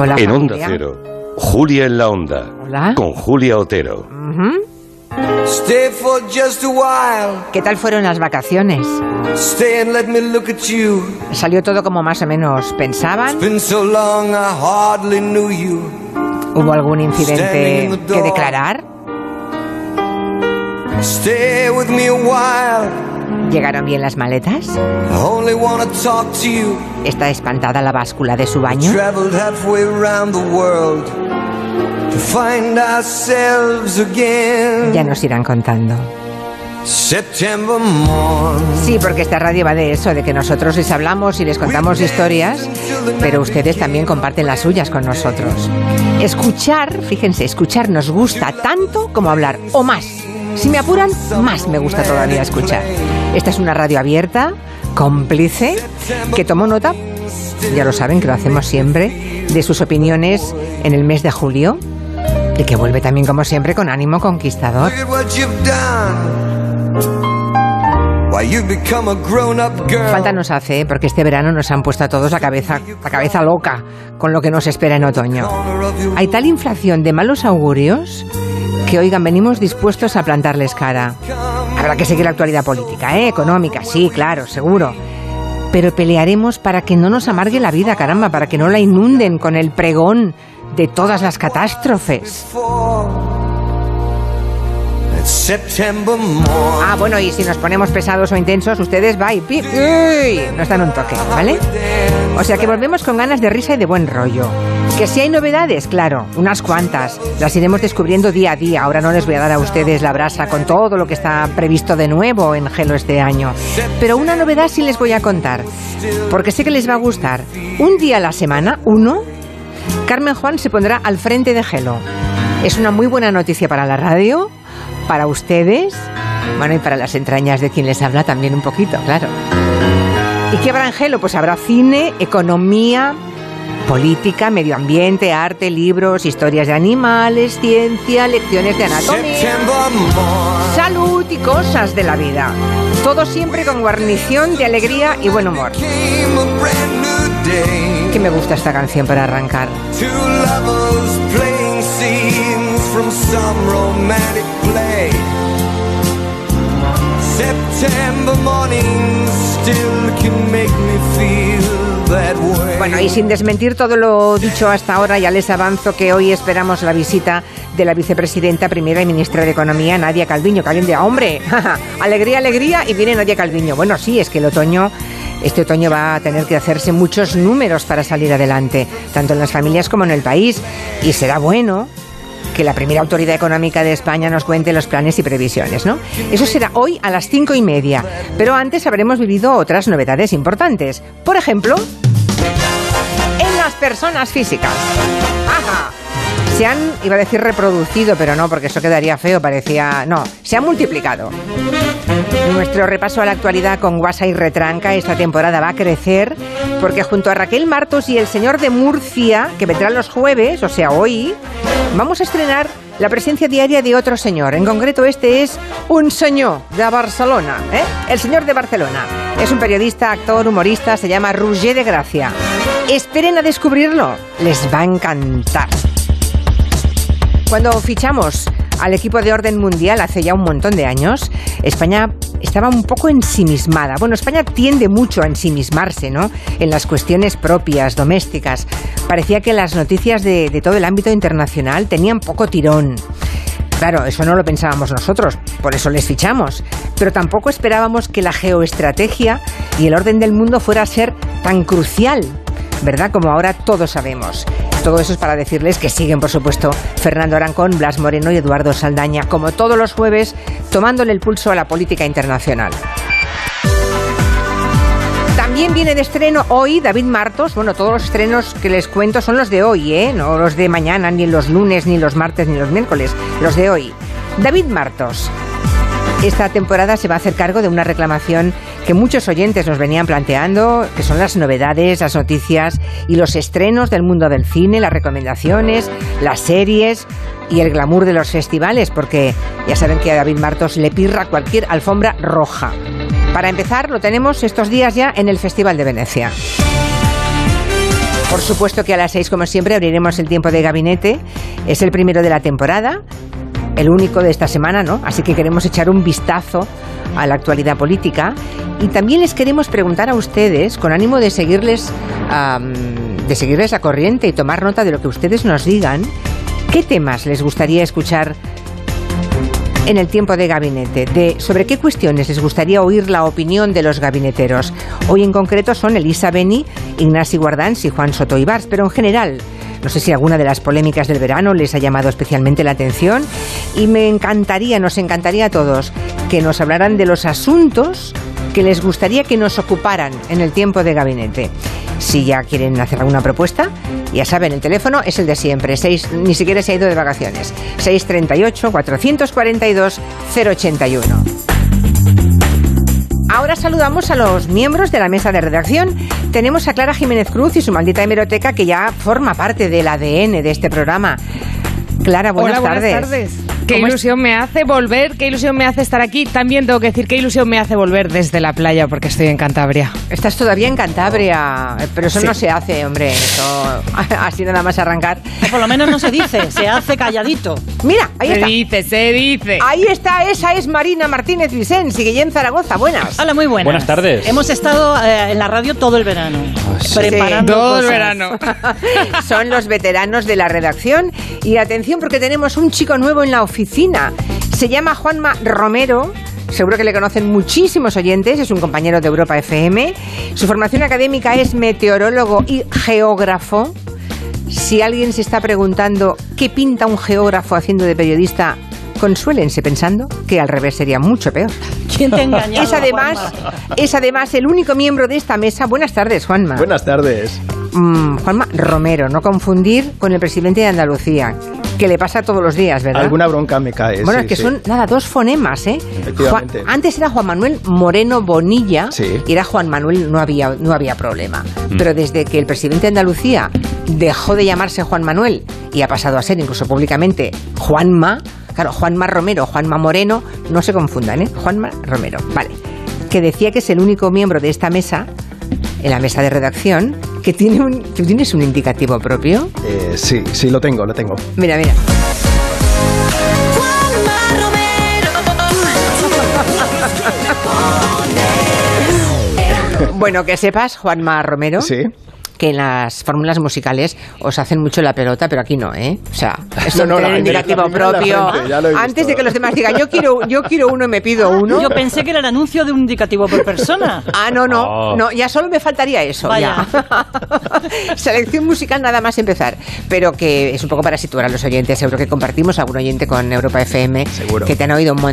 Hola, en Onda familia. Cero, Julia en la Onda. Hola. Con Julia Otero. Ujú. Stay for just a while. ¿Qué tal fueron las vacaciones? Stay and let me look at you. ¿Salió todo como más o menos pensaban? Been so long I hardly knew you. ¿Hubo algún incidente que declarar? Stay with me a while. ¿Llegaron bien las maletas? ¿Está espantada la báscula de su baño? Ya nos irán contando. Sí, porque esta radio va de eso, de que nosotros les hablamos y les contamos historias, pero ustedes también comparten las suyas con nosotros. Escuchar, fíjense, escuchar nos gusta tanto como hablar, o más. Si me apuran, más me gusta todavía escuchar. Esta es una radio abierta, cómplice, que tomó nota, ya lo saben que lo hacemos siempre, de sus opiniones en el mes de julio y que vuelve también, como siempre, con ánimo conquistador. Falta nos hace, ¿eh? porque este verano nos han puesto a todos la cabeza, la cabeza loca con lo que nos espera en otoño. Hay tal inflación de malos augurios que, oigan, venimos dispuestos a plantarles cara. Habrá que seguir la actualidad política, ¿eh? económica, sí, claro, seguro. Pero pelearemos para que no nos amargue la vida, caramba, para que no la inunden con el pregón de todas las catástrofes. Ah, bueno, y si nos ponemos pesados o intensos, ustedes va y uy, nos dan un toque, ¿vale? O sea que volvemos con ganas de risa y de buen rollo. Que si hay novedades, claro, unas cuantas. Las iremos descubriendo día a día. Ahora no les voy a dar a ustedes la brasa con todo lo que está previsto de nuevo en Gelo este año. Pero una novedad sí les voy a contar. Porque sé que les va a gustar. Un día a la semana, uno, Carmen Juan se pondrá al frente de Gelo. Es una muy buena noticia para la radio, para ustedes, bueno, y para las entrañas de quien les habla también un poquito, claro. ¿Y qué habrá en Gelo? Pues habrá cine, economía, política, medio ambiente, arte, libros, historias de animales, ciencia, lecciones de anatomía, salud y cosas de la vida. Todo siempre con guarnición de alegría y buen humor. Que me gusta esta canción para arrancar. September still can make me feel. Bueno, y sin desmentir todo lo dicho hasta ahora, ya les avanzo que hoy esperamos la visita de la vicepresidenta primera y ministra de Economía, Nadia Calviño. Que alguien diga, hombre, alegría, alegría, y viene Nadia Calviño. Bueno, sí, es que el otoño, este otoño va a tener que hacerse muchos números para salir adelante, tanto en las familias como en el país. Y será bueno que la primera autoridad económica de España nos cuente los planes y previsiones, ¿no? Eso será hoy a las cinco y media. Pero antes habremos vivido otras novedades importantes. Por ejemplo, en las personas físicas. ¡Ajá! Se han, iba a decir reproducido, pero no, porque eso quedaría feo, parecía... No, se han multiplicado. Nuestro repaso a la actualidad con Guasa y Retranca esta temporada va a crecer porque junto a Raquel Martos y el señor de Murcia, que vendrán los jueves, o sea, hoy, vamos a estrenar la presencia diaria de otro señor. En concreto, este es un señor de Barcelona, ¿eh? El señor de Barcelona. Es un periodista, actor, humorista, se llama Roger de Gracia. Esperen a descubrirlo, les va a encantar. Cuando fichamos al equipo de orden mundial hace ya un montón de años, España estaba un poco ensimismada. Bueno, España tiende mucho a ensimismarse, ¿no? En las cuestiones propias, domésticas. Parecía que las noticias de, de todo el ámbito internacional tenían poco tirón. Claro, eso no lo pensábamos nosotros, por eso les fichamos. Pero tampoco esperábamos que la geoestrategia y el orden del mundo fuera a ser tan crucial, ¿verdad? Como ahora todos sabemos. Todo eso es para decirles que siguen, por supuesto, Fernando Arancón, Blas Moreno y Eduardo Saldaña, como todos los jueves, tomándole el pulso a la política internacional. También viene de estreno hoy David Martos. Bueno, todos los estrenos que les cuento son los de hoy, ¿eh? No los de mañana, ni los lunes, ni los martes, ni los miércoles. Los de hoy. David Martos. Esta temporada se va a hacer cargo de una reclamación que muchos oyentes nos venían planteando, que son las novedades, las noticias y los estrenos del mundo del cine, las recomendaciones, las series y el glamour de los festivales, porque ya saben que a David Martos le pirra cualquier alfombra roja. Para empezar, lo tenemos estos días ya en el Festival de Venecia. Por supuesto que a las seis, como siempre, abriremos el tiempo de gabinete. Es el primero de la temporada, el único de esta semana, ¿no? Así que queremos echar un vistazo a la actualidad política. Y también les queremos preguntar a ustedes, con ánimo de seguirles, am, de seguirles la corriente y tomar nota de lo que ustedes nos digan, ¿qué temas les gustaría escuchar en el tiempo de gabinete, de sobre qué cuestiones les gustaría oír la opinión de los gabineteros. Hoy en concreto son Elisa Beni, Ignasi Guardans y Juan Soto Ibars, pero en general, no sé si alguna de las polémicas del verano les ha llamado especialmente la atención. Y me encantaría, nos encantaría a todos que nos hablaran de los asuntos que les gustaría que nos ocuparan en el tiempo de gabinete. Si ya quieren hacer alguna propuesta, ya saben, el teléfono es el de siempre, seis, ni siquiera se ha ido de vacaciones. 638-442-081. Ahora saludamos a los miembros de la mesa de redacción. Tenemos a Clara Jiménez Cruz y su maldita hemeroteca que ya forma parte del ADN de este programa. Clara, buenas Hola, tardes. buenas tardes. Qué ¿Cómo es- ilusión me hace volver, qué ilusión me hace estar aquí. También tengo que decir qué ilusión me hace volver desde la playa porque estoy en Cantabria. Estás todavía en Cantabria, pero eso Sí. no se hace, hombre. Eso, así nada más arrancar. O por lo menos no se dice, se hace calladito. Mira, ahí se está. dice, se dice. Ahí está, esa es Marina Martínez Vicens y Guillén Zaragoza. Buenas. Hola, muy buenas. Buenas tardes. Hemos estado eh, en la radio todo el verano, preparando Todo el cosas. verano. Son los veteranos de la redacción. Y atención porque tenemos un chico nuevo en la oficina. Se llama Juanma Romero. Seguro que le conocen muchísimos oyentes, es un compañero de Europa FM. Su formación académica es meteorólogo y geógrafo. Si alguien se está preguntando qué pinta un geógrafo haciendo de periodista, consuélense pensando que al revés sería mucho peor. ¿Quién te ha engañado? Es además, es además el único miembro de esta mesa. Buenas tardes, Juanma. Buenas tardes. Mm, Juanma Romero, no confundir con el presidente de Andalucía, que le pasa todos los días, ¿verdad? Alguna bronca me cae. bueno, sí, es que sí. son, nada, dos fonemas, ¿eh? Efectivamente. Juan- antes era Juan Manuel Moreno Bonilla Sí. y era Juan Manuel, no había, no había problema. Pero desde que el presidente de Andalucía dejó de llamarse Juan Manuel y ha pasado a ser incluso públicamente Juanma, claro, Juanma Romero, Juanma Moreno, no se confundan, ¿eh? Juanma Romero, vale. Que decía que es el único miembro de esta mesa, en la mesa de redacción, que tiene un... ¿Tú tienes un indicativo propio? Eh, sí, sí, lo tengo, lo tengo. Mira, mira. Bueno, que sepas, Juanma Romero, Sí. Que en las fórmulas musicales os hacen mucho la pelota, pero aquí no, ¿eh? O sea, es No, no, un indicativo propio. frente. Antes de que los demás digan, yo quiero, yo quiero uno y me pido uno. Yo pensé que era el anuncio de un indicativo por persona. Ah, no, no, Oh. no, ya solo me faltaría eso. Vaya. ya. Selección musical nada más empezar, pero que es un poco para situar a los oyentes. Seguro que compartimos algún oyente con Europa FM Seguro. que te han oído un, mon-